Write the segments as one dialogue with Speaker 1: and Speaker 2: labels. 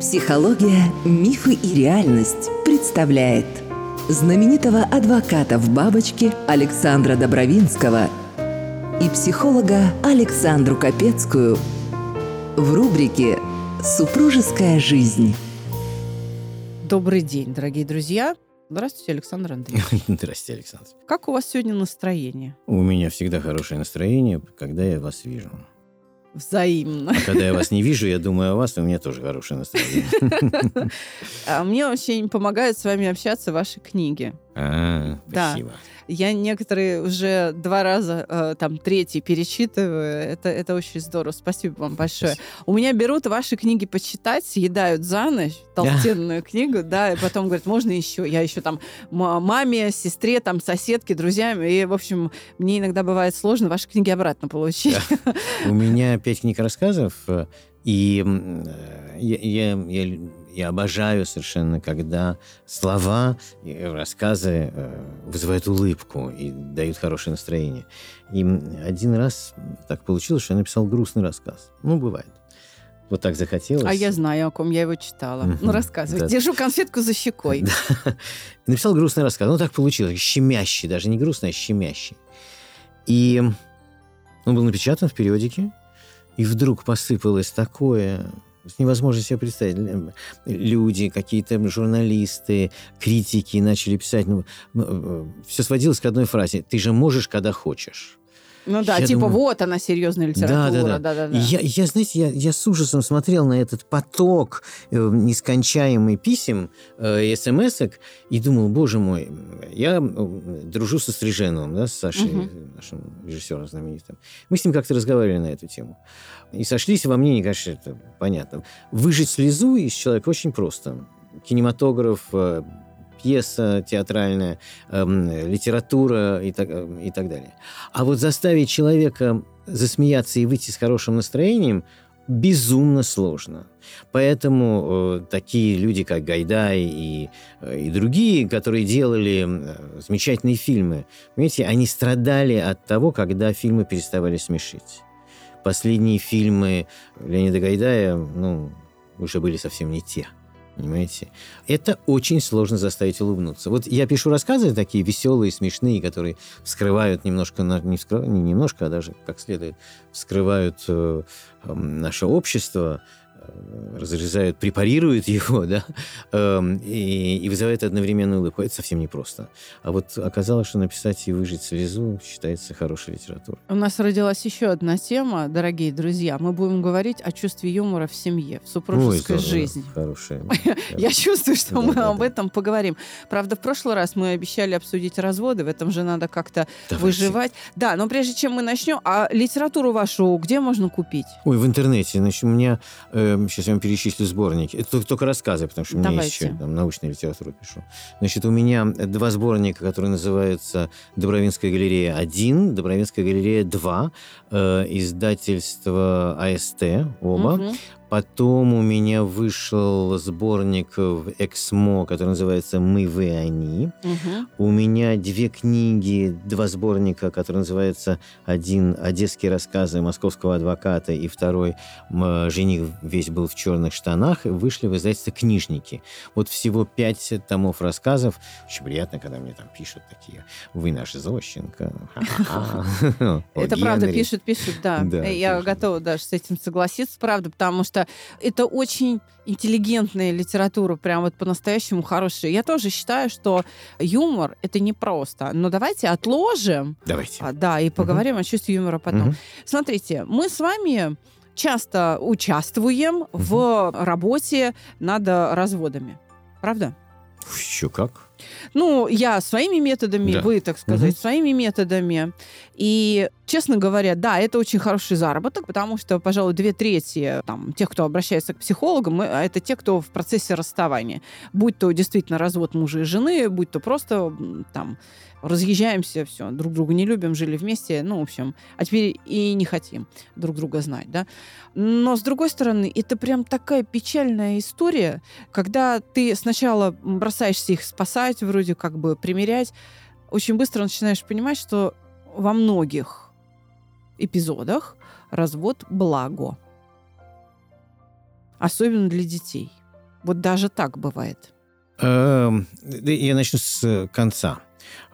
Speaker 1: Психология, мифы и реальность представляет знаменитого адвоката в бабочке Александра Добровинского и психолога Александру Капецкую в рубрике «Супружеская жизнь».
Speaker 2: Добрый день, дорогие друзья. Здравствуйте, Александр Андреевич.
Speaker 3: Здравствуйте, Александр.
Speaker 2: Как у вас сегодня настроение?
Speaker 3: У меня всегда хорошее настроение, когда я вас вижу.
Speaker 2: Взаимно.
Speaker 3: А когда я вас не вижу, я думаю о вас, и у меня тоже хорошее настроение.
Speaker 2: А мне очень помогают с вами общаться ваши книги.
Speaker 3: А,
Speaker 2: Да.
Speaker 3: спасибо.
Speaker 2: Я некоторые уже два раза, э, там, третий перечитываю. Это, это очень здорово. Спасибо вам большое.
Speaker 3: Спасибо.
Speaker 2: У меня берут ваши книги почитать, съедают за ночь толстенную книгу, да, и потом говорят, можно еще? Я еще там маме, сестре, там, соседке, друзьям. И, в общем, мне иногда бывает сложно ваши книги обратно получить.
Speaker 3: У меня пять книг рассказов, э, и э, я, я, я, я обожаю совершенно, когда слова и рассказы э, вызывают улыбку и дают хорошее настроение. И один раз так получилось, что я написал грустный рассказ. Ну, бывает. Вот так захотелось.
Speaker 2: А я знаю, о ком я его читала.
Speaker 3: Мгм.
Speaker 2: Ну, рассказывай.
Speaker 3: Да.
Speaker 2: Держу конфетку за щекой.
Speaker 3: Да. Написал грустный рассказ. Ну, так получилось. Щемящий. Даже не грустный, а щемящий. И он был напечатан в периодике. И вдруг посыпалось такое... Невозможно себе представить. Лю- Люди, какие-то журналисты, критики начали писать. Ну, все сводилось к одной фразе. Ты же можешь, когда хочешь.
Speaker 2: Ну да,
Speaker 3: Я
Speaker 2: типа
Speaker 3: думаю-
Speaker 2: вот она серьезная литература.
Speaker 3: Да, да, да.
Speaker 2: Да-да-да.
Speaker 3: И Я, я, знаете, я, я с ужасом смотрел на этот поток э, нескончаемый писем, э, смс и думал, боже мой, я э, дружу со Стриженовым, да, с Сашей,
Speaker 2: Мгм.
Speaker 3: нашим режиссером знаменитым. Мы с ним как-то разговаривали на эту тему. И сошлись во мнении, конечно, это понятно. Выжить слезу из человека очень просто. Кинематограф, э, пьеса театральная, эм, литература и так, э, и так далее. А вот заставить человека засмеяться и выйти с хорошим настроением безумно сложно. Поэтому э, такие люди, как Гайдай и, э, и другие, которые делали э, замечательные фильмы, понимаете, они страдали от того, когда фильмы переставали смешить. Последние фильмы Леонида Гайдая, ну, уже были совсем не те. Понимаете? Это очень сложно заставить улыбнуться. Вот я пишу рассказы такие веселые, смешные, которые вскрывают немножко, не, вскры- не немножко, а даже как следует, вскрывают э, эм, наше общество, э, разрезают, препарируют его, да, эм, и, и вызывают одновременную улыбку. Это совсем непросто. А вот оказалось, что написать и выжить слезу считается хорошей литературой.
Speaker 2: У нас родилась еще одна тема, дорогие друзья. Мы будем говорить о чувстве юмора в семье, в супружеской
Speaker 3: Ой,
Speaker 2: жизни.
Speaker 3: Хорошая.
Speaker 2: Я чувствую, что мы об этом поговорим. Правда, в прошлый раз мы обещали обсудить разводы, в этом же надо как-то выживать. Да, но прежде чем мы начнем, а литературу вашу где можно купить?
Speaker 3: Ой, в интернете. Значит, у меня... сейчас я вам перечислю сборники. Это только, только рассказы, потому что у меня есть
Speaker 2: Давайте.
Speaker 3: еще там, научную литературу пишу. Значит, у меня два сборника, которые называются «Добровинская галерея 1», «Добровинская галерея 2», э, издательство АСТ, оба.
Speaker 2: Мгм.
Speaker 3: Потом у меня вышел сборник в «Эксмо», который называется «Мы, вы, они».
Speaker 2: Мгм.
Speaker 3: У меня две книги, два сборника, которые называются один «Одесские рассказы московского адвоката» и второй м, «Жених весь был в черных штанах», вышли в издательстве «Книжники». Вот всего пять томов рассказов. Очень приятно, когда мне там пишут такие «Вы наш Зощенко».
Speaker 2: Это правда, пишут, пишут, да. Э, Я готова даже с этим согласиться, правда, потому что это очень интеллигентная литература, прям вот по-настоящему хорошая. Я тоже считаю, что юмор — это непросто. Но давайте отложим,
Speaker 3: Давайте.
Speaker 2: а, да, и поговорим о чувстве юмора потом.
Speaker 3: Мгм.
Speaker 2: Смотрите, мы с вами часто участвуем в работе над э, разводами. Правда?
Speaker 3: Еще как?
Speaker 2: Ну, я своими методами,
Speaker 3: Да.
Speaker 2: вы, так сказать,
Speaker 3: Мгм.
Speaker 2: своими методами. И, честно говоря, да, это очень хороший заработок, потому что, пожалуй, две трети там, тех, кто обращается к психологам, э, это те, кто в процессе расставания. Будь то действительно развод мужа и жены, будь то просто там разъезжаемся, все, друг друга не любим, жили вместе, ну, в общем, а теперь и не хотим друг друга знать, да. Но, с другой стороны, это прям такая печальная история, когда ты сначала бросаешься их спасать, вроде как бы примерять, очень быстро начинаешь понимать, что во многих эпизодах развод благо. Особенно для детей. Вот даже так бывает.
Speaker 3: Эм, я начну с конца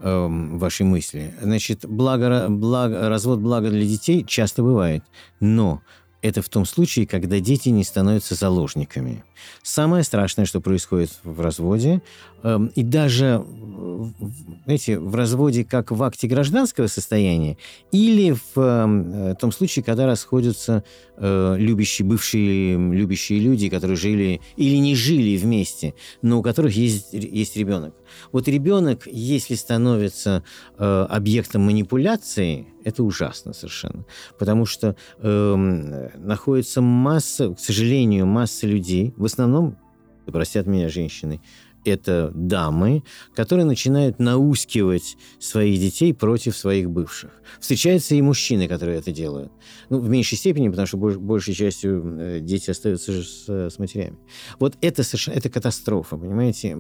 Speaker 3: эм, вашей мысли. Значит, благо, благо, развод блага для детей часто бывает, но это в том случае, когда дети не становятся заложниками. Самое страшное, что происходит в разводе, эм, и даже, знаете, в разводе как в акте гражданского состояния, или в э, том случае, когда расходятся э, любящие, бывшие любящие люди, которые жили или не жили вместе, но у которых есть, есть ребенок. Вот ребенок, если становится э, объектом манипуляции, это ужасно совершенно. Потому что э, находится масса, к сожалению, масса людей, в основном, простят меня женщины, это дамы, которые начинают наускивать своих детей против своих бывших. Встречаются и мужчины, которые это делают. Ну, в меньшей степени, потому что больш, большей частью э, дети остаются же с, с матерями. Вот это совершенно это катастрофа, понимаете?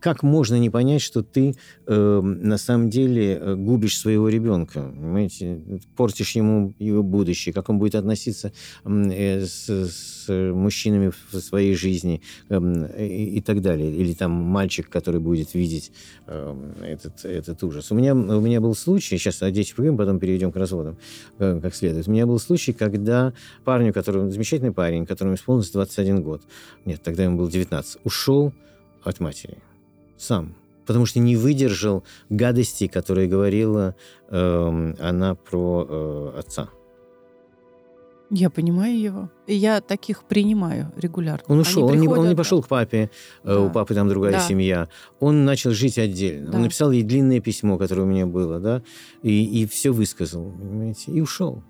Speaker 3: Как можно не понять, что ты э, на самом деле э, губишь своего ребенка, понимаете? Портишь ему его будущее, как он будет относиться э, с, с мужчинами в своей жизни э, и, и так далее. Или там мальчик, который будет видеть э, этот, этот ужас. У меня, у меня был случай, сейчас о детях поговорим, потом перейдем к разводам э, как следует. У меня был случай, когда парню, который, замечательный парень, которому исполнилось 21 год, нет, тогда ему было 19, ушел от матери сам, потому что не выдержал гадости, которые говорила э, она про э, отца.
Speaker 2: Я понимаю его. И я таких принимаю регулярно.
Speaker 3: Он ушел, он не, он не пошел к папе, э, да. у папы там другая да. семья. Он начал жить отдельно. Да. Он написал ей длинное письмо, которое у меня было, да, и, и все высказал, понимаете, и ушел.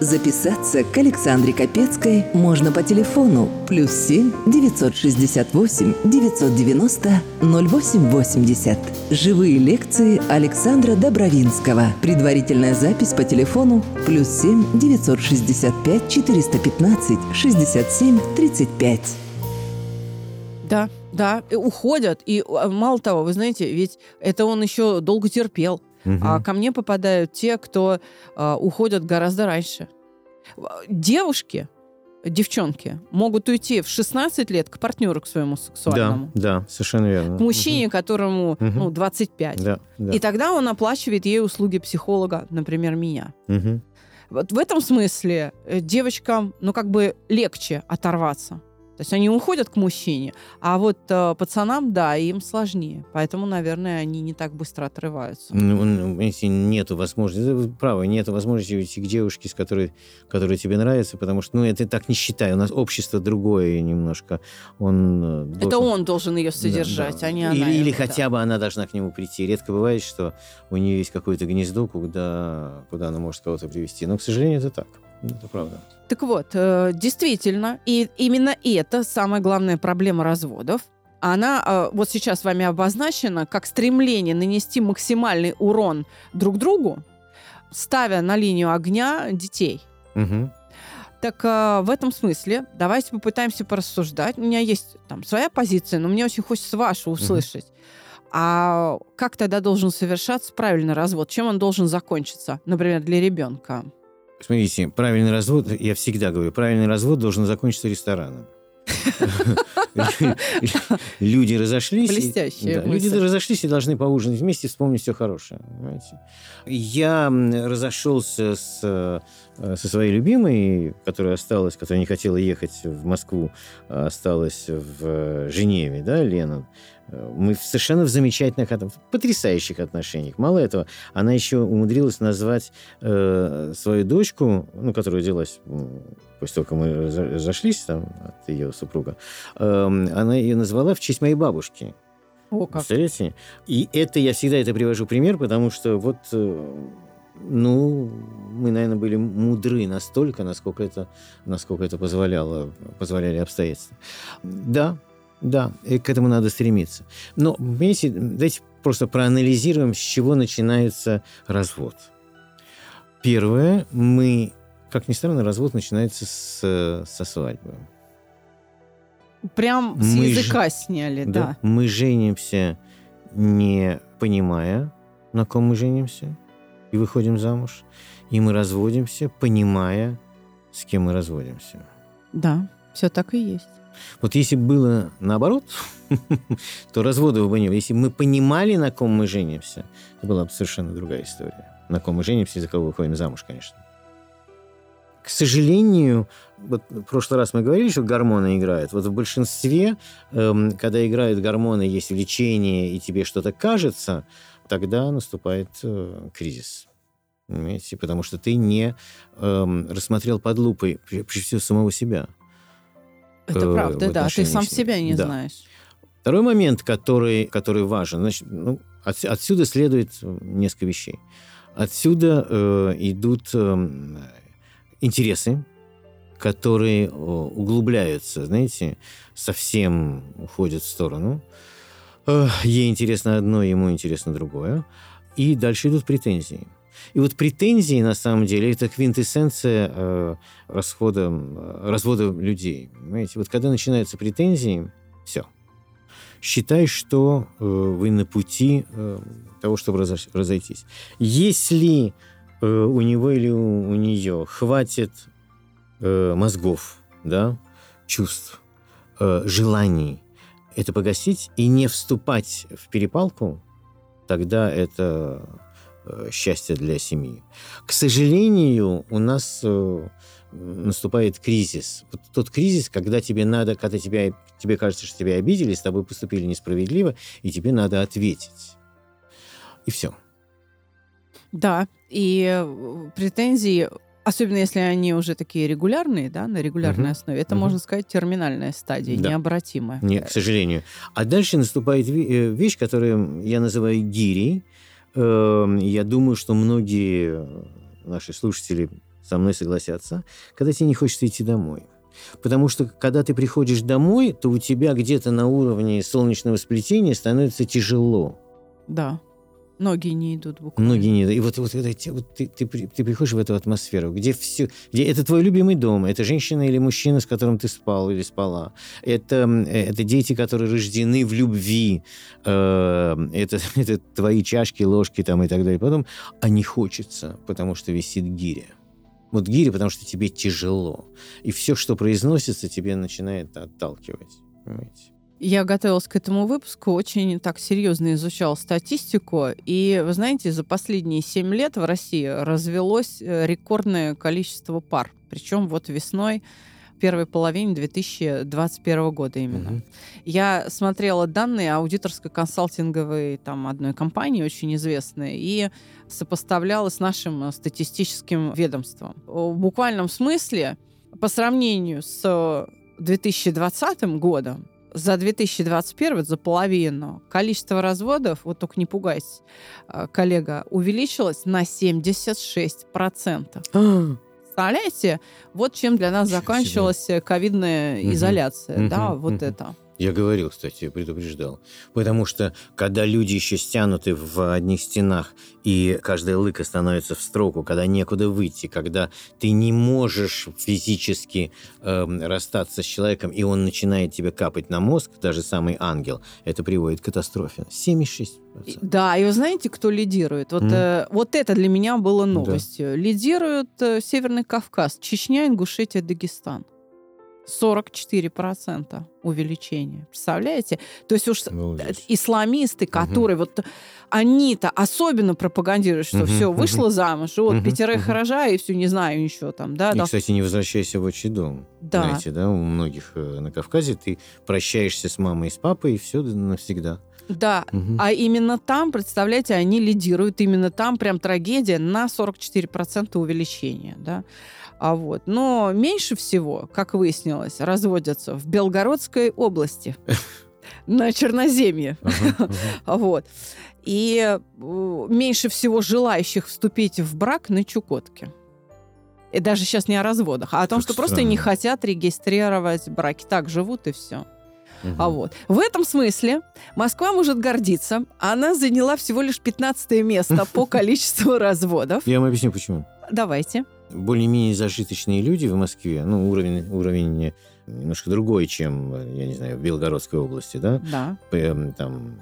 Speaker 1: Записаться к Александре Капецкой можно по телефону плюс 7 968 990 0880. Живые лекции Александра Добровинского. Предварительная запись по телефону плюс 7 965 415 67 35.
Speaker 2: Да, да, уходят. И а, мало того, вы знаете, ведь это он еще долго терпел. Угу. А ко мне попадают те, кто а, уходят гораздо раньше. Девушки, девчонки могут уйти в 16 лет к партнеру, к своему сексуальному.
Speaker 3: Да, да, совершенно верно.
Speaker 2: К мужчине, угу. которому угу. ну, 25. Да, да. И тогда он оплачивает ей услуги психолога, например, меня. Угу. Вот в этом смысле э, девочкам, ну, как бы легче оторваться. То есть они уходят к мужчине, а вот э, пацанам, да, им сложнее. Поэтому, наверное, они не так быстро отрываются.
Speaker 3: Ну, ну если нету возможности, вы правы, нету возможности уйти к девушке, с которой, которая тебе нравится, потому что, ну, это так не считаю. У нас общество другое немножко. Он
Speaker 2: э, должен... Это он должен ее содержать, да, да. а не она.
Speaker 3: Или, или хотя да. бы она должна к нему прийти. Редко бывает, что у нее есть какое-то гнездо, куда, куда она может кого-то привести. Но, к сожалению, это так. Это правда.
Speaker 2: Так вот, э, действительно, и именно это самая главная проблема разводов. Она э, вот сейчас вами обозначена как стремление нанести максимальный урон друг другу, ставя на линию огня детей. Угу. Так э, в этом смысле давайте попытаемся порассуждать. У меня есть там своя позиция, но мне очень хочется вашу услышать. Угу. А как тогда должен совершаться правильный развод? Чем он должен закончиться, например, для ребенка?
Speaker 3: Смотрите, правильный развод, я всегда говорю, правильный развод должен закончиться рестораном. Люди разошлись.
Speaker 2: Блестящие
Speaker 3: Люди разошлись и должны поужинать вместе, вспомнить все хорошее. Я разошелся с, э, со своей любимой, которая осталась, которая не хотела ехать в Москву, а осталась в Женеве, да, Лена. Мы совершенно в замечательных, в потрясающих отношениях. Мало этого, она еще умудрилась назвать э, свою дочку, ну, которая родилась после того, как мы разошлись там, от ее супруга, э, она ее назвала в честь моей бабушки.
Speaker 2: О, как.
Speaker 3: Представляете? И это я всегда это привожу пример, потому что вот, э, ну, мы, наверное, были мудры настолько, насколько это, насколько это позволяло, позволяли обстоятельства. Да, да, и к этому надо стремиться. Но, понимаете, давайте просто проанализируем, с чего начинается развод. Первое, мы, как ни странно, развод начинается с, со свадьбы.
Speaker 2: Прям с мы языка ж... сняли, да. да.
Speaker 3: Мы женимся, не понимая, на ком мы женимся, и выходим замуж. и мы разводимся, понимая, с кем мы разводимся.
Speaker 2: Да, все так и есть.
Speaker 3: Вот если бы было наоборот, то разводов бы не было. Если бы мы понимали, на ком мы женимся, это была бы совершенно другая история. На ком мы женимся и за кого выходим замуж, конечно. К сожалению, вот в прошлый раз мы говорили, что гормоны играют. Вот в большинстве, эм, когда играют гормоны, есть влечение, и тебе что-то кажется, тогда наступает э, кризис. Понимаете? Потому что ты не эм, рассмотрел под лупой, прежде всего, самого себя.
Speaker 2: Это
Speaker 3: э,
Speaker 2: правда, да. Ты сам себя не
Speaker 3: Да.
Speaker 2: знаешь.
Speaker 3: Второй момент, который, который важен, значит, ну, от- отсюда следует э, несколько вещей. Отсюда э, идут э, интересы, которые э, углубляются, знаете, совсем уходят в сторону. Э, ей интересно одно, ему интересно другое. И дальше идут претензии. И вот претензии, на самом деле, это квинтэссенция э, расхода, развода людей. Понимаете? Вот когда начинаются претензии, все. Считай, что э, вы на пути э, того, чтобы разойтись. Если у него или у, нее хватит мозгов, да, чувств, желаний это погасить и не вступать в перепалку, тогда это э, счастье для семьи. К сожалению, у нас э, наступает кризис. Вот тот кризис, когда тебе надо, когда тебя, тебе кажется, что тебя обидели, с тобой поступили несправедливо, и тебе надо ответить. И все.
Speaker 2: Да, и э, претензии, особенно если они уже такие регулярные, да, на регулярной
Speaker 3: Мгм.
Speaker 2: основе, это,
Speaker 3: Мгм.
Speaker 2: можно сказать, терминальная стадия,
Speaker 3: Да.
Speaker 2: необратимая.
Speaker 3: Нет, к сожалению. А дальше наступает вещь, которую я называю гирей. Эм, Я думаю, что многие наши слушатели со мной согласятся, когда тебе не хочется идти домой. Потому что когда ты приходишь домой, то у тебя где-то на уровне солнечного сплетения становится тяжело.
Speaker 2: Да. Ноги не идут буквально.
Speaker 3: Многие не... И вот, вот, те- вот ты, ты, ты приходишь в эту атмосферу, где все... Где это твой любимый дом, это женщина или мужчина, с которым ты спал или спала. Это, э, это дети, которые рождены в любви. Э, Это, это твои чашки, ложки там и так далее. Потом, а не хочется, потому что висит гиря. Вот гиря, потому что тебе тяжело. И все, что произносится, тебе начинает отталкивать. Понимаете?
Speaker 2: Я готовилась к этому выпуску, очень так серьезно изучала статистику, и, вы знаете, за последние 7 лет в России развелось э, рекордное количество пар. Причем вот весной первой половине 2021 года именно.
Speaker 3: Мгм.
Speaker 2: Я смотрела данные аудиторско-консалтинговой там одной компании, очень известной, и сопоставляла с нашим э, статистическим ведомством. В буквальном смысле, по сравнению с 2020 годом, за 2021, за половину, количество разводов, вот только не пугайся, э, коллега, увеличилось на 76%.
Speaker 3: А,
Speaker 2: Представляете, вот чем для нас закончилась э, ковидная изоляция, да, вот это.
Speaker 3: Я говорил, кстати, предупреждал. Потому что, когда люди еще стянуты в одних стенах, и каждая лыка становится в строку, когда некуда выйти, когда ты не можешь физически эм, расстаться с человеком, и он начинает тебе капать на мозг, даже самый ангел, это приводит к катастрофе. 76%.
Speaker 2: И- Да, и вы знаете, кто лидирует? Вот,
Speaker 3: Мгм.
Speaker 2: э, вот это для меня было новостью. Лидирует э, Северный Кавказ, Чечня, Ингушетия, Дагестан. 44% увеличение. Представляете? То есть уж
Speaker 3: Обалдеть.
Speaker 2: исламисты, которые вот они-то особенно пропагандируют, что
Speaker 3: Мгм,
Speaker 2: все,
Speaker 3: мгм.
Speaker 2: вышла замуж, и вот
Speaker 3: Мгм,
Speaker 2: пятерых
Speaker 3: мгм.
Speaker 2: рожаю, и все, не знаю ничего там, да,
Speaker 3: И,
Speaker 2: да.
Speaker 3: кстати, не возвращайся в отчий дом.
Speaker 2: Да.
Speaker 3: Знаете, да, у многих э, на Кавказе ты прощаешься с мамой и с папой, и все навсегда.
Speaker 2: Да,
Speaker 3: Мгм.
Speaker 2: а именно там, представляете, они лидируют, именно там прям трагедия на 44% увеличения, да. А вот. Но меньше всего, как выяснилось, разводятся в Белгородской области, на Черноземье.
Speaker 3: Ага, ага.
Speaker 2: Вот. И э, меньше всего желающих вступить в брак на Чукотке. И даже сейчас не о разводах, а о том,
Speaker 3: Как
Speaker 2: что просто не
Speaker 3: странно.
Speaker 2: хотят регистрировать браки. Так живут и все.
Speaker 3: Мгм.
Speaker 2: А вот. В этом смысле Москва может гордиться. Она заняла всего лишь 15 место по количеству разводов.
Speaker 3: Я вам объясню, почему.
Speaker 2: Давайте.
Speaker 3: Более-менее зажиточные люди в Москве, ну, уровень, уровень немножко другой, чем, я не знаю, в Белгородской области, да,
Speaker 2: Да.
Speaker 3: П- там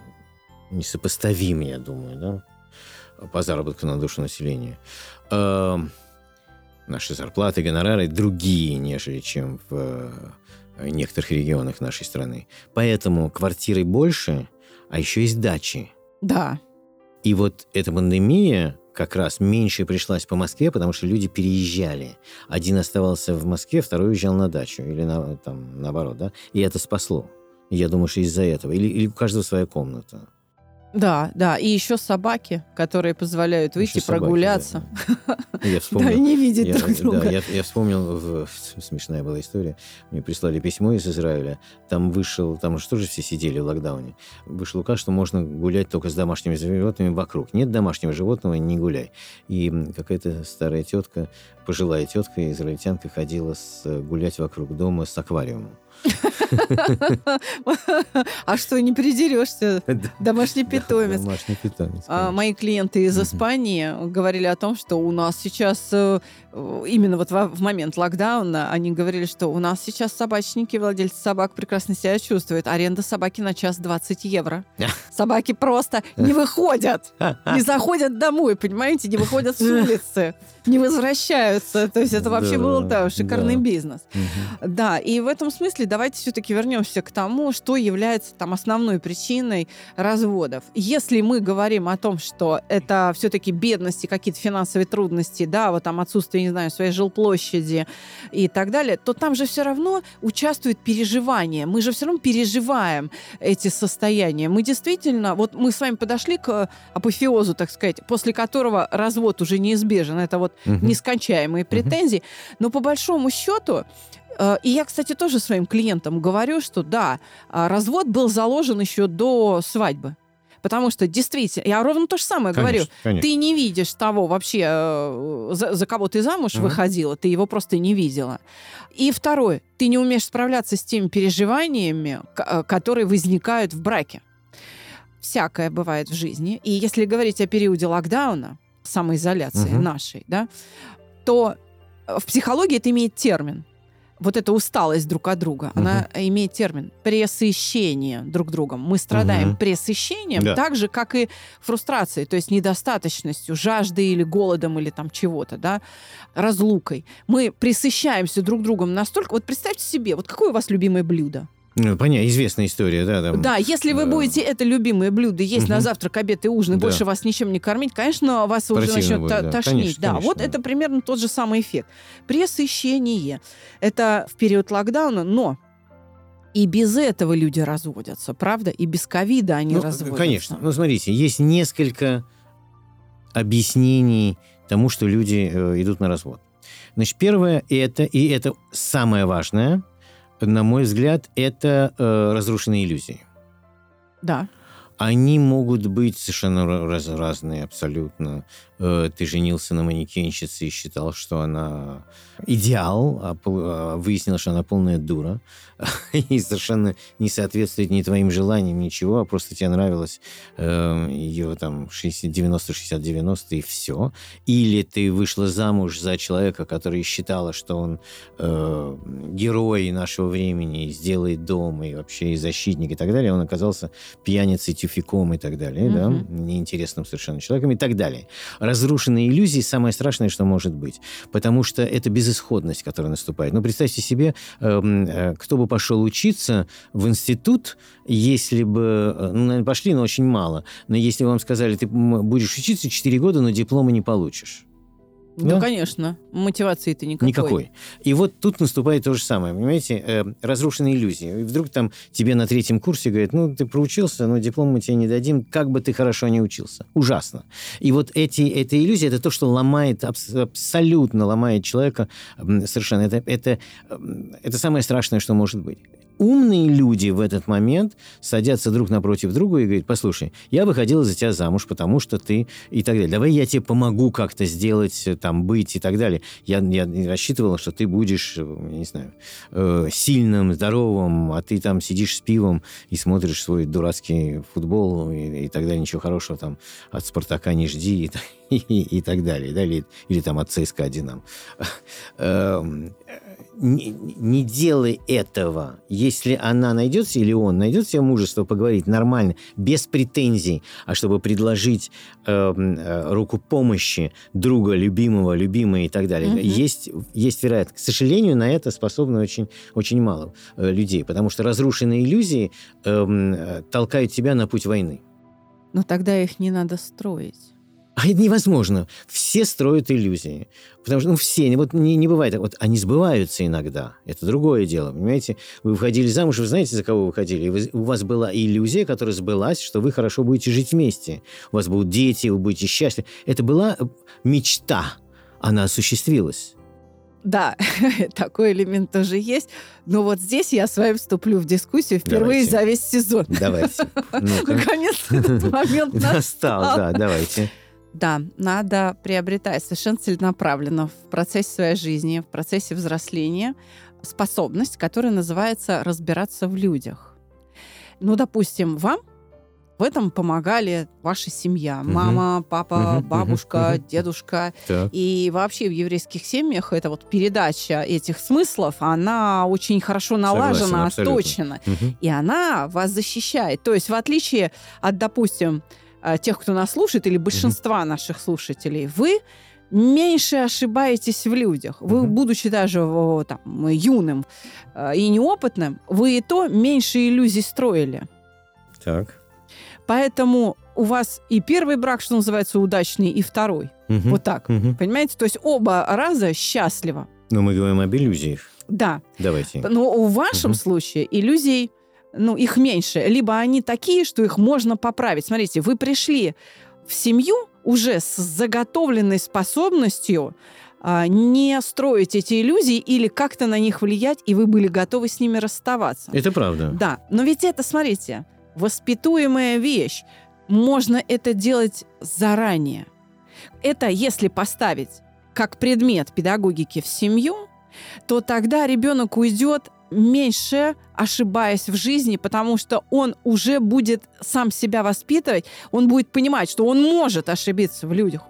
Speaker 3: несопоставим, я думаю, да, по заработку на душу населения. Э, наши зарплаты, гонорары другие, нежели чем в некоторых регионах нашей страны. Поэтому квартиры больше, а еще есть дачи.
Speaker 2: Да.
Speaker 3: И вот эта пандемия как раз меньше пришлась по Москве, потому что люди переезжали. Один оставался в Москве, второй уезжал на дачу. Или на, там, наоборот, да? И это спасло. я думаю, что из-за этого. Или, или у каждого своя комната.
Speaker 2: Да, да. И еще собаки, которые позволяют выйти еще прогуляться.
Speaker 3: Да. Я вспомнил,
Speaker 2: да, и не видеть я, друг друга.
Speaker 3: Да, я, я вспомнил, смешная была история. Мне прислали письмо из Израиля. Там вышел, там же все сидели в локдауне. Вышел указ, что можно гулять только с домашними животными вокруг. Нет домашнего животного, не гуляй. И какая-то старая тетка, пожилая тетка, израильтянка, ходила с, гулять вокруг дома с аквариумом.
Speaker 2: А что, не придерешься? Домашний питомец.
Speaker 3: Домашний питомец.
Speaker 2: А, мои клиенты из Испании говорили о том, что у нас сейчас, э, именно вот в момент локдауна, они говорили, что у нас сейчас собачники, владельцы собак прекрасно себя чувствуют. Аренда собаки на час 20 евро. Собаки просто не выходят, не заходят домой, понимаете, не выходят с улицы, не возвращаются. То есть это вообще был шикарный бизнес. Да, и в этом смысле давайте все-таки вернемся к тому, что является там основной причиной разводов. Если мы говорим о том, что это все-таки бедности, какие-то финансовые трудности, да, вот там отсутствие, не знаю, своей жилплощади и так далее, то там же все равно участвует переживание. Мы же все равно переживаем эти состояния. Мы действительно, вот мы с вами подошли к апофеозу, так сказать, после которого развод уже неизбежен. Это вот угу. нескончаемые претензии. Угу. Но по большому счету и я, кстати, тоже своим клиентам говорю, что да, а, развод был заложен еще до свадьбы. Потому что действительно, я ровно то же самое конечно, говорю. Конечно. Ты не видишь того вообще, э, за, за кого ты замуж угу. выходила, ты его просто не видела. И второе, ты не умеешь справляться с теми переживаниями, э, которые возникают в браке. Всякое бывает в жизни. И если говорить о периоде локдауна, самоизоляции угу. нашей, да, то в психологии это имеет термин вот эта усталость друг от друга, угу. она имеет термин пресыщение друг другом. Мы страдаем угу. пресыщением, да. так же, как и фрустрацией, то есть недостаточностью, жаждой или голодом или там чего-то, да, разлукой. Мы присыщаемся друг другом настолько... Вот представьте себе, вот какое у вас любимое блюдо?
Speaker 3: Ну, понятно, известная история, да. Там,
Speaker 2: да, если вы будете это любимое блюдо есть угу. на завтрак, обед и ужин, и да. больше вас ничем не кормить, конечно, вас Противно уже начнет будет, да. тошнить. Конечно, да, конечно, вот да. это примерно тот же самый эффект. Пресыщение. Это в период локдауна, но и без этого люди разводятся, правда? И без ковида они
Speaker 3: ну,
Speaker 2: разводятся.
Speaker 3: Конечно. Ну, смотрите, есть несколько объяснений тому, что люди э, идут на развод. Значит, первое это, и это самое важное – на мой взгляд, это э, разрушенные иллюзии.
Speaker 2: Да.
Speaker 3: Они могут быть совершенно раз, разные абсолютно. Э, ты женился на манекенщице и считал, что она идеал, а, а выяснилось, что она полная дура и совершенно не соответствует ни твоим желаниям, ничего, а просто тебе нравилось э, ее там 90-60-90 и все. Или ты вышла замуж за человека, который считала, что он э, герой нашего времени, сделает дом и вообще и защитник и так далее. Он оказался пьяницей, тюфиком и так далее, mm-hmm. да, неинтересным совершенно человеком и так далее разрушенные иллюзии самое страшное, что может быть. Потому что это безысходность, которая наступает. Ну, представьте себе, эм, э, кто бы пошел учиться в институт, если бы... Э, ну, пошли, но очень мало. Но если вам сказали, ты будешь учиться 4 года, но диплома не получишь.
Speaker 2: Да, ну, конечно. Мотивации-то никакой.
Speaker 3: Никакой. И вот тут наступает то же самое, понимаете? Э, разрушенные иллюзии. И вдруг там тебе на третьем курсе говорят, ну, ты проучился, но диплом мы тебе не дадим, как бы ты хорошо не учился. Ужасно. И вот эти, эта иллюзия, это то, что ломает, абсолютно ломает человека совершенно. Это, это, это самое страшное, что может быть умные люди в этот момент садятся друг напротив друга и говорят, послушай, я выходила за тебя замуж, потому что ты и так далее. Давай я тебе помогу как-то сделать, там, быть и так далее. Я, я рассчитывала, что ты будешь, э, не знаю, э, сильным, здоровым, а ты там сидишь с пивом и смотришь свой дурацкий футбол и, и так далее. Ничего хорошего там от «Спартака» не жди и, и, и так далее. Да? Или, или там от ЦСКА «Динамо». Эм, не, не делай этого. Если она найдется или он найдет себе мужество поговорить нормально, без претензий, а чтобы предложить э, э, руку помощи друга, любимого, любимой и так далее, угу. есть, есть вероятность. К сожалению, на это способны очень, очень мало э, людей, потому что разрушенные иллюзии эм, э, толкают тебя на путь войны.
Speaker 2: Но тогда их не надо строить.
Speaker 3: А это невозможно. Все строят иллюзии. Потому что, ну, все, вот не, не бывает. Вот они сбываются иногда. Это другое дело, понимаете? Вы выходили замуж, вы знаете, за кого вы выходили? Вы, у вас была иллюзия, которая сбылась, что вы хорошо будете жить вместе. У вас будут дети, вы будете счастливы. Это была мечта. Она осуществилась.
Speaker 2: Да, такой элемент тоже есть. Но вот здесь я с вами вступлю в дискуссию впервые давайте. за весь сезон.
Speaker 3: Давайте.
Speaker 2: Наконец-то этот момент
Speaker 3: настал. Да, давайте.
Speaker 2: Да, надо приобретать совершенно целенаправленно в процессе своей жизни, в процессе взросления способность, которая называется разбираться в людях. Ну, допустим, вам в этом помогали ваша семья. Угу. Мама, папа, угу, бабушка, угу, дедушка. Так. И вообще в еврейских семьях эта вот передача этих смыслов, она очень хорошо налажена, отточена. Угу. И она вас защищает. То есть в отличие от, допустим, тех, кто нас слушает, или большинства mm-hmm. наших слушателей, вы меньше ошибаетесь в людях. Вы, mm-hmm. будучи даже там, юным э, и неопытным, вы и то меньше иллюзий строили.
Speaker 3: Так.
Speaker 2: Поэтому у вас и первый брак, что называется, удачный, и второй. Угу. Вот так. Угу. Понимаете? То есть оба раза счастливо.
Speaker 3: Но мы говорим об иллюзиях.
Speaker 2: Да.
Speaker 3: Давайте.
Speaker 2: Но в вашем угу. случае иллюзий ну, их меньше, либо они такие, что их можно поправить. Смотрите, вы пришли в семью уже с заготовленной способностью а, не строить эти иллюзии или как-то на них влиять, и вы были готовы с ними расставаться.
Speaker 3: Это правда.
Speaker 2: Да, но ведь это, смотрите, воспитуемая вещь. Можно это делать заранее. Это если поставить как предмет педагогики в семью, то тогда ребенок уйдет меньше ошибаясь в жизни, потому что он уже будет сам себя воспитывать, он будет понимать, что он может ошибиться в людях.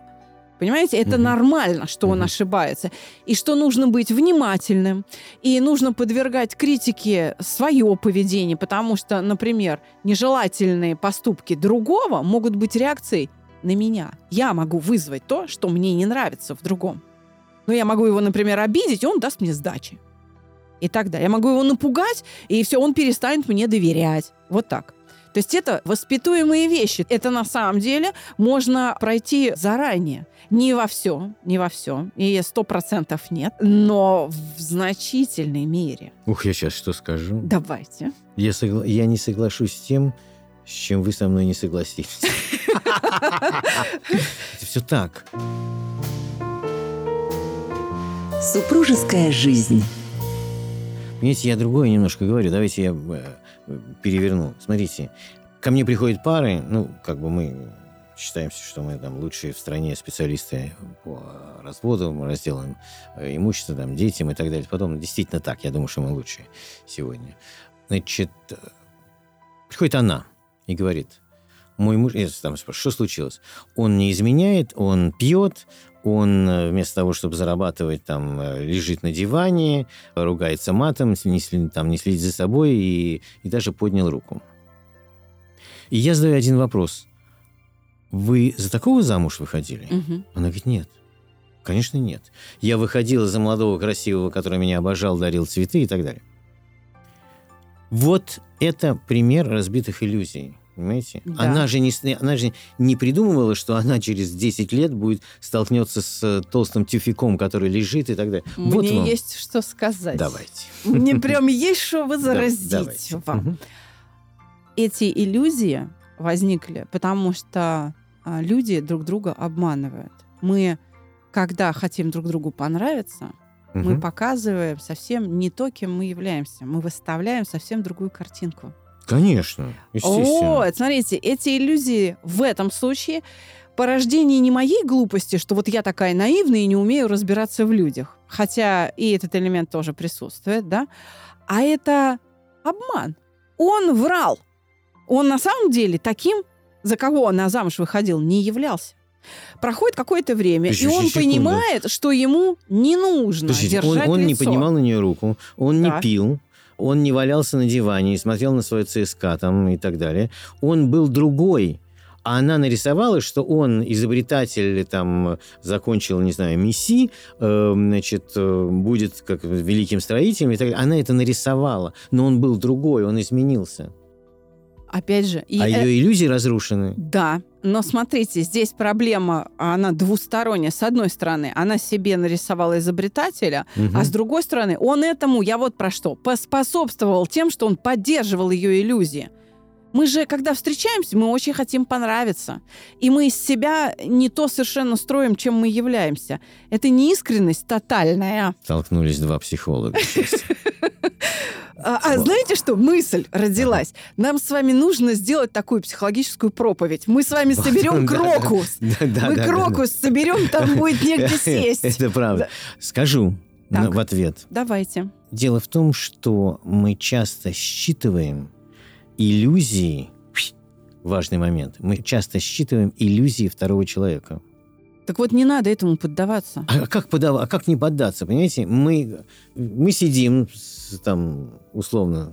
Speaker 2: Понимаете, это угу. нормально, что угу. он ошибается. И что нужно быть внимательным. И нужно подвергать критике свое поведение, потому что, например, нежелательные поступки другого могут быть реакцией на меня. Я могу вызвать то, что мне не нравится в другом. Но я могу его, например, обидеть, и он даст мне сдачи и так далее. Я могу его напугать, и все, он перестанет мне доверять. Вот так. То есть это воспитуемые вещи. Это на самом деле можно пройти заранее. Не во все, не во все. И сто процентов нет, но в значительной мере.
Speaker 3: Ух, я сейчас что скажу.
Speaker 2: Давайте.
Speaker 3: Я, согла... я не соглашусь с тем, с чем вы со мной не согласились. Это все так.
Speaker 1: Супружеская жизнь.
Speaker 3: Понимаете, я другое немножко говорю. Давайте я э, переверну. Смотрите, ко мне приходят пары, ну, как бы мы считаемся, что мы там лучшие в стране специалисты по разводу, мы разделаем э, имущество, там, детям и так далее. Потом действительно так, я думаю, что мы лучшие сегодня. Значит, э, приходит она и говорит, мой муж, я там спрашиваю, что случилось? Он не изменяет, он пьет, он э, вместо того, чтобы зарабатывать, там, э, лежит на диване, ругается матом, не, там, не следит за собой и, и даже поднял руку. И я задаю один вопрос. Вы за такого замуж выходили? Угу. Она говорит, нет. Конечно, нет. Я выходила за молодого, красивого, который меня обожал, дарил цветы и так далее. Вот это пример разбитых иллюзий. Понимаете? Да. Она, же не, она же не придумывала, что она через 10 лет будет столкнется с э, толстым тюфяком, который лежит и так далее.
Speaker 2: Мне
Speaker 3: вот
Speaker 2: вам. есть что сказать.
Speaker 3: Давайте.
Speaker 2: Мне прям есть что возразить вам. Эти иллюзии возникли, потому что а, люди друг друга обманывают. Мы, когда хотим друг другу понравиться, мы показываем совсем не то, кем мы являемся. Мы выставляем совсем другую картинку.
Speaker 3: Конечно, естественно.
Speaker 2: Вот, смотрите, эти иллюзии в этом случае порождение не моей глупости, что вот я такая наивная и не умею разбираться в людях, хотя и этот элемент тоже присутствует, да, а это обман. Он врал. Он на самом деле таким, за кого он на замуж выходил, не являлся. Проходит какое-то время,
Speaker 3: Подожди,
Speaker 2: и он
Speaker 3: секунду.
Speaker 2: понимает, что ему не нужно
Speaker 3: Подождите, он,
Speaker 2: держать
Speaker 3: он не
Speaker 2: лицо.
Speaker 3: поднимал на нее руку, он
Speaker 2: Так.
Speaker 3: не пил, он не валялся на диване и смотрел на свое ЦСКА там и так далее. Он был другой. А она нарисовала, что он изобретатель, там, закончил, не знаю, МИСИ, э, значит, э, будет как великим строителем и так далее. Она это нарисовала, но он был другой, он изменился.
Speaker 2: Опять же, и
Speaker 3: а
Speaker 2: э-
Speaker 3: ее иллюзии разрушены.
Speaker 2: Да, но смотрите, здесь проблема, она двусторонняя. С одной стороны, она себе нарисовала изобретателя,
Speaker 3: Мгм.
Speaker 2: а с другой стороны, он этому, я вот про что, поспособствовал тем, что он поддерживал ее иллюзии. Мы же, когда встречаемся, мы очень хотим понравиться. И мы из себя не то совершенно строим, чем мы являемся. Это неискренность тотальная.
Speaker 3: Столкнулись два психолога.
Speaker 2: А, а знаете что? Мысль родилась. Нам с вами нужно сделать такую психологическую проповедь. Мы с вами соберем крокус. Мы крокус соберем, там будет негде сесть.
Speaker 3: Это правда. Скажу
Speaker 2: Так.
Speaker 3: в ответ.
Speaker 2: Давайте.
Speaker 3: Дело в том, что мы часто считываем иллюзии, важный момент, мы часто считываем иллюзии второго человека.
Speaker 2: Так вот, не надо этому поддаваться.
Speaker 3: А как, подав- а как не поддаться, понимаете? Мы, мы сидим там, условно,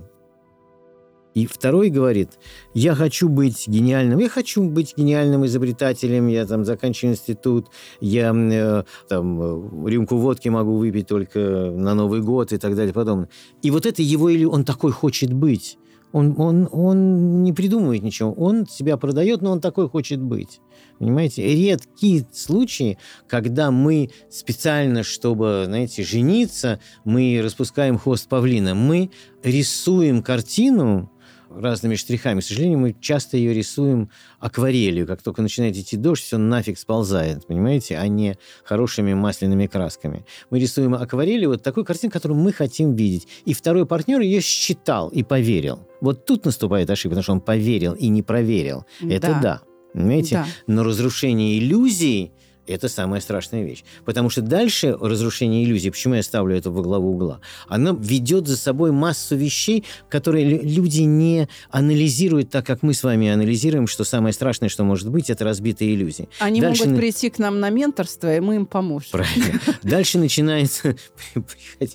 Speaker 3: и второй говорит, я хочу быть гениальным, я хочу быть гениальным изобретателем, я там заканчиваю институт, я э, там э, рюмку водки могу выпить только на Новый год и так далее и подобное. И вот это его или он такой хочет быть. Он, он, он не придумывает ничего, он себя продает, но он такой хочет быть. Понимаете? Редкие случаи, когда мы специально, чтобы, знаете, жениться, мы распускаем хвост павлина. Мы рисуем картину разными штрихами. К сожалению, мы часто ее рисуем акварелью. Как только начинает идти дождь, все нафиг сползает, понимаете, а не хорошими масляными красками. Мы рисуем акварелью вот такую картину, которую мы хотим видеть. И второй партнер ее считал и поверил. Вот тут наступает ошибка, потому что он поверил и не проверил. Это
Speaker 2: Да.
Speaker 3: да. Понимаете?
Speaker 2: Да.
Speaker 3: Но разрушение иллюзий – это самая страшная вещь. Потому что дальше разрушение иллюзий, почему я ставлю это во главу угла, оно ведет за собой массу вещей, которые лю- люди не анализируют так, как мы с вами анализируем, что самое страшное, что может быть, это разбитые иллюзии.
Speaker 2: Они
Speaker 3: Дальше
Speaker 2: могут
Speaker 3: на-
Speaker 2: прийти к нам на менторство, и мы им поможем.
Speaker 3: Правильно. Дальше начинается...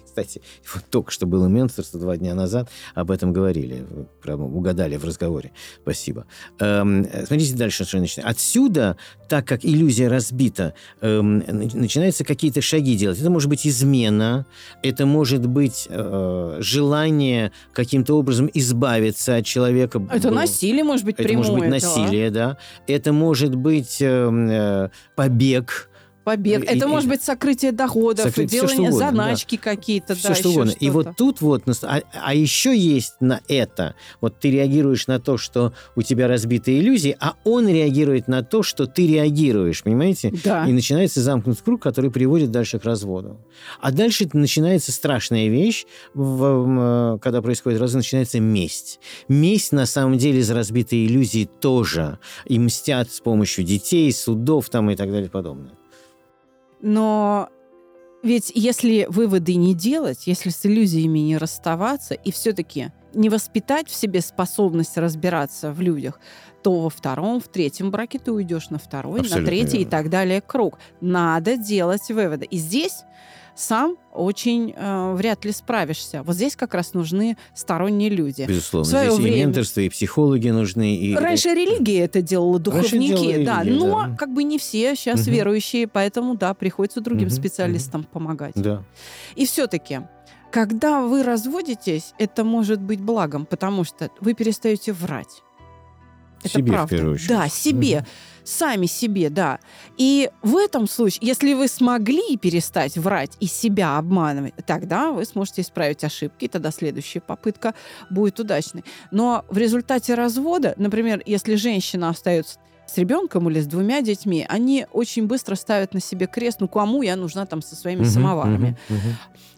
Speaker 3: Кстати, вот только что было менторство два дня назад, об этом говорили, прямо угадали в разговоре. Спасибо. Эм, Смотрите дальше, что начинается. Отсюда, так как иллюзия разбита, эм, нач- начинаются какие-то шаги делать. Это может быть измена, это может быть э, желание каким-то образом избавиться от человека.
Speaker 2: Это
Speaker 3: Было-
Speaker 2: насилие, может быть,
Speaker 3: это может быть
Speaker 2: да.
Speaker 3: насилие, да. Это может быть эм, э, побег,
Speaker 2: Побег.
Speaker 3: И-
Speaker 2: Это
Speaker 3: и-
Speaker 2: может быть сокрытие доходов,
Speaker 3: всё,
Speaker 2: делание
Speaker 3: что угодно,
Speaker 2: заначки какие-то,
Speaker 3: все
Speaker 2: да,
Speaker 3: что угодно. И
Speaker 2: что-то.
Speaker 3: вот тут вот, а, а еще есть на это, вот ты реагируешь на то, что у тебя разбитые иллюзии, а он реагирует на то, что ты реагируешь, понимаете?
Speaker 2: Да.
Speaker 3: И начинается замкнутый круг, который приводит дальше к разводу. А дальше начинается страшная вещь, в, м, когда происходит развод, начинается месть. Месть, на самом деле, за разбитые иллюзии тоже. И мстят с помощью детей, судов там и так далее и подобное.
Speaker 2: Но ведь если выводы не делать, если с иллюзиями не расставаться и все-таки не воспитать в себе способность разбираться в людях, то во втором, в третьем браке ты уйдешь на второй,
Speaker 3: Абсолютно
Speaker 2: на третий и
Speaker 3: верно.
Speaker 2: так далее круг. Надо делать выводы. И здесь сам очень э, вряд ли справишься. Вот здесь как раз нужны сторонние люди.
Speaker 3: Безусловно.
Speaker 2: В
Speaker 3: Здесь и
Speaker 2: время-
Speaker 3: менторство, и психологи нужны, и...
Speaker 2: Раньше религия это делала, духовники,
Speaker 3: делала
Speaker 2: да,
Speaker 3: религия,
Speaker 2: но
Speaker 3: да.
Speaker 2: как бы не все сейчас
Speaker 3: Мгм.
Speaker 2: верующие, поэтому да, приходится другим
Speaker 3: Мгм,
Speaker 2: специалистам помогать.
Speaker 3: Да.
Speaker 2: И все-таки, когда вы разводитесь, это может быть благом, потому что вы перестаете врать. Это
Speaker 3: Себе, в
Speaker 2: правда.
Speaker 3: первую очередь.
Speaker 2: Да, себе. Сами себе, да. И в этом случае, если вы смогли перестать врать и себя обманывать, тогда вы сможете исправить ошибки, тогда следующая попытка будет удачной. Но в результате развода, например, если женщина остается с ребенком или с двумя детьми, они очень быстро ставят на себе крест, ну кому я нужна там со своими
Speaker 3: Мгм,
Speaker 2: самоварами.
Speaker 3: мгм, мгм.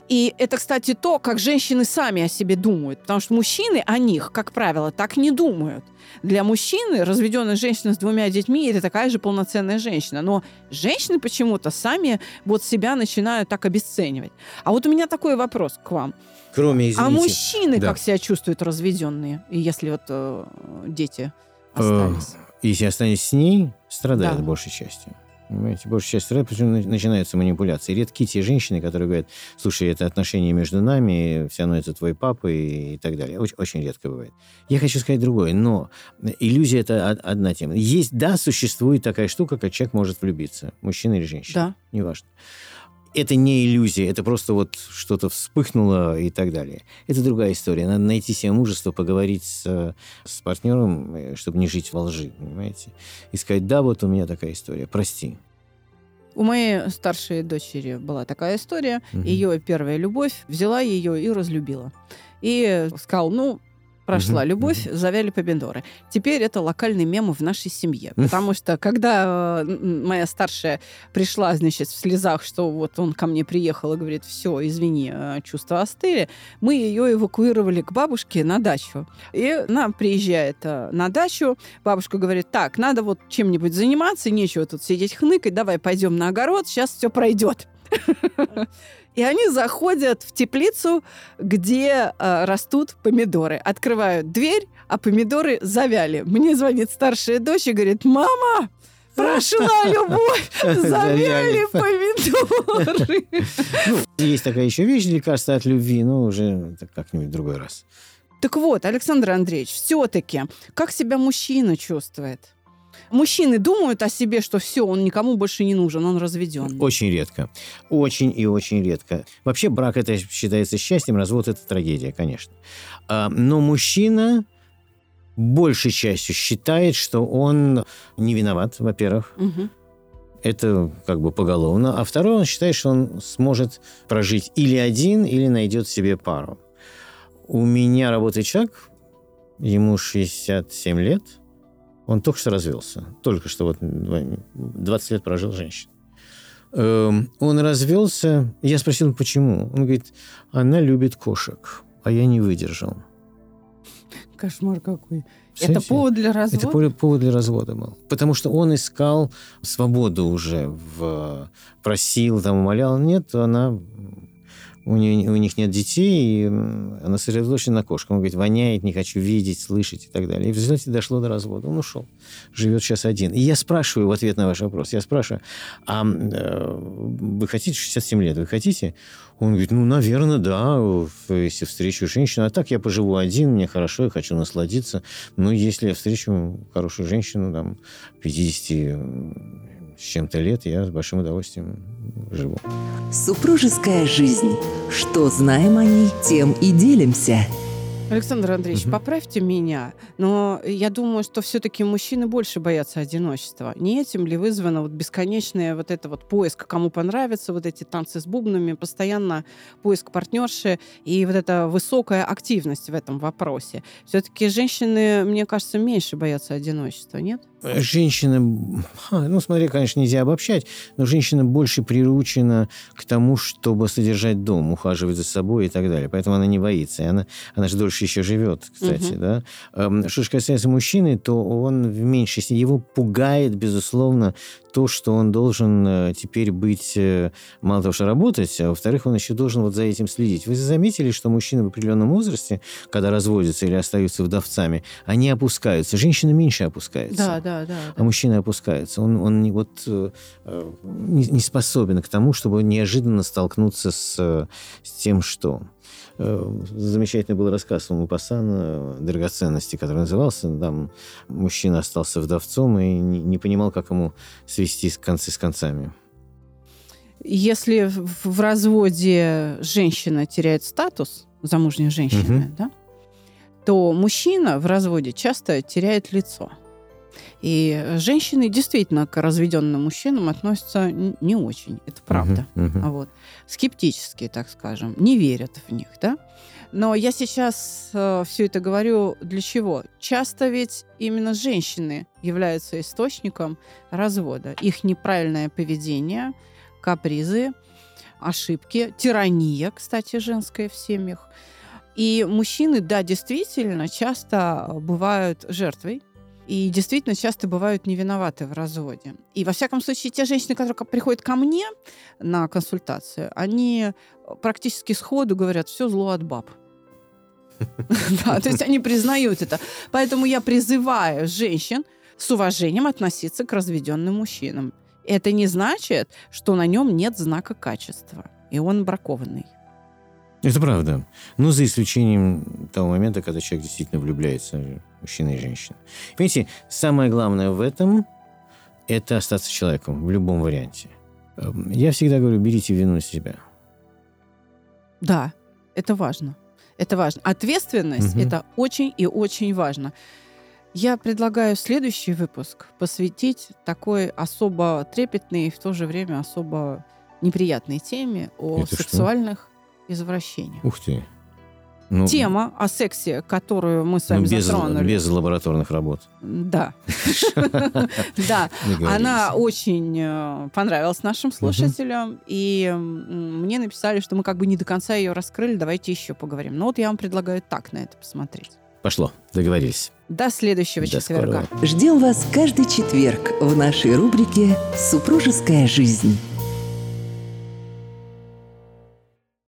Speaker 2: И это, кстати, то, как женщины сами о себе думают. Потому что мужчины о них, как правило, так не думают. Для мужчины разведенная женщина с двумя детьми это такая же полноценная женщина. Но женщины почему-то сами вот себя начинают так обесценивать. А вот у меня такой вопрос к вам.
Speaker 3: Кроме, извините...
Speaker 2: а мужчины
Speaker 3: да.
Speaker 2: как себя чувствуют разведенные, если вот э, дети
Speaker 3: Э,
Speaker 2: остались?
Speaker 3: Если останусь с ней, страдает
Speaker 2: Да.
Speaker 3: большей частью. Понимаете, большая часть сразу начинаются манипуляции. Редки те женщины, которые говорят, слушай, это отношения между нами, все равно это твой папа и, и так далее. Очень, очень редко бывает. Я хочу сказать другое, но иллюзия – это одна тема. Есть, да, существует такая штука, как человек может влюбиться, мужчина или женщина.
Speaker 2: Да.
Speaker 3: Неважно это не иллюзия, это просто вот что-то вспыхнуло и так далее. Это другая история. Надо найти себе мужество, поговорить с, с партнером, э, чтобы не жить во лжи, понимаете? И сказать, да, вот у меня такая история, прости.
Speaker 2: У моей старшей дочери была такая история.
Speaker 3: Мгм.
Speaker 2: Ее первая любовь взяла ее и разлюбила. И сказал, ну, прошла любовь, завяли помидоры. Теперь это локальный мем в нашей семье. Потому что, когда э, моя старшая пришла, значит, в слезах, что вот он ко мне приехал и говорит, все, извини, э, чувства остыли, мы ее эвакуировали к бабушке на дачу. И она приезжает э, на дачу, бабушка говорит, так, надо вот чем-нибудь заниматься, нечего тут сидеть хныкать, давай пойдем на огород, сейчас все пройдет. И они заходят в теплицу, где э, растут помидоры. Открывают дверь, а помидоры завяли. Мне звонит старшая дочь и говорит, мама, прошла любовь, завяли помидоры.
Speaker 3: Есть такая еще вещь, лекарство от любви, но уже как-нибудь в другой раз.
Speaker 2: Так вот, Александр Андреевич, все-таки, как себя мужчина чувствует? Мужчины думают о себе, что все, он никому больше не нужен, он разведен.
Speaker 3: Очень редко. Очень и очень редко. Вообще брак это считается счастьем, развод это трагедия, конечно. А, Но мужчина большей частью считает, что он не виноват, во-первых.
Speaker 2: Мгм.
Speaker 3: Это как бы поголовно. А второе, он считает, что он сможет прожить или один, или найдет себе пару. У меня работает человек, ему 67 лет, он только что развелся. Только что вот 20 лет прожил женщина. Эм, Он развелся. Я спросил, почему. Он говорит, она любит кошек, а я не выдержал.
Speaker 2: Кошмар какой. Это повод для развода?
Speaker 3: Это повод для развода был. Потому что он искал свободу уже, в, просил, там, умолял. Нет, она... У, нее, у них нет детей, и она сосредоточена на кошках. Он говорит, воняет, не хочу видеть, слышать и так далее. И в результате дошло до развода. Он ушел. Живет сейчас один. И я спрашиваю в ответ на ваш вопрос, я спрашиваю, а э, вы хотите 67 лет, вы хотите? Он говорит, ну, наверное, да, если встречу женщину. А так я поживу один, мне хорошо, я хочу насладиться. Ну, если я встречу хорошую женщину, там, 50 с чем-то лет, я с большим удовольствием живу.
Speaker 1: Супружеская жизнь. Что знаем о ней, тем и делимся.
Speaker 2: Александр Андреевич,
Speaker 3: Мгм.
Speaker 2: поправьте меня, но я думаю, что все-таки мужчины больше боятся одиночества. Не этим ли вызвано вот бесконечное вот это вот поиск, кому понравится, вот эти танцы с бубнами, постоянно поиск партнерши и вот эта высокая активность в этом вопросе. Все-таки женщины, мне кажется, меньше боятся одиночества, нет?
Speaker 3: Женщина, ха, ну, смотри, конечно, нельзя обобщать, но женщина больше приручена к тому, чтобы содержать дом, ухаживать за собой и так далее. Поэтому она не боится. И она, она же дольше еще живет, кстати,
Speaker 2: Мгм.
Speaker 3: да. Эм, Что же касается мужчины, то он в меньшей степени, его пугает, безусловно, то, что он должен э, теперь быть, э, мало того, что работать, а во-вторых, он еще должен вот за этим следить. Вы заметили, что мужчины в определенном возрасте, когда разводятся или остаются вдовцами, они опускаются. Женщина меньше опускается.
Speaker 2: Да, да, да.
Speaker 3: А мужчина опускается. Он, он не, вот, э, не, не способен к тому, чтобы неожиданно столкнуться с, с тем, что... Э, Замечательный был рассказ у Мупассана «Драгоценности», который назывался. Там мужчина остался вдовцом и не, понимал, как ему свести с концы с концами.
Speaker 2: Если в, разводе женщина теряет статус, замужняя женщина,
Speaker 3: Мгм.
Speaker 2: да, то мужчина в разводе часто теряет лицо. И женщины действительно к разведенным мужчинам относятся не очень, это правда.
Speaker 3: Мгм.
Speaker 2: А Вот. Скептически, так скажем, не верят в них, да? Но я сейчас все это говорю для чего? Часто ведь именно женщины являются источником развода. Их неправильное поведение, капризы, ошибки, тирания, кстати, женская в семьях. И мужчины, да, действительно, часто бывают жертвой и действительно часто бывают не виноваты в разводе. И во всяком случае, те женщины, которые ко- приходят ко мне на консультацию, они практически сходу говорят, все зло от баб. Да, то есть они признают это. Поэтому я призываю женщин с уважением относиться к разведенным мужчинам. это не значит, что на нем нет знака качества, и он бракованный.
Speaker 3: Это правда. Ну, за исключением того момента, когда человек действительно влюбляется, мужчина и женщина. Понимаете, самое главное в этом – это остаться человеком в любом варианте. Эм, я всегда говорю, берите вину на себя.
Speaker 2: Да, это важно. Это важно. Ответственность угу. это очень и очень важно. Я предлагаю следующий выпуск посвятить такой особо трепетной и в то же время особо неприятной теме о это сексуальных что? Извращениях.
Speaker 3: Ух ты.
Speaker 2: Ну, Тема о сексе, которую мы с вами ну,
Speaker 3: без,
Speaker 2: затронули.
Speaker 3: Без лабораторных работ.
Speaker 2: Да. Да. Она очень э, понравилась нашим слушателям. И мне написали, что мы как бы не до конца ее раскрыли. Давайте еще поговорим. Но вот я вам предлагаю так на это посмотреть.
Speaker 3: Пошло. Договорились.
Speaker 2: До следующего До четверга.
Speaker 1: Скорого. Ждем вас каждый четверг в нашей рубрике «Супружеская жизнь».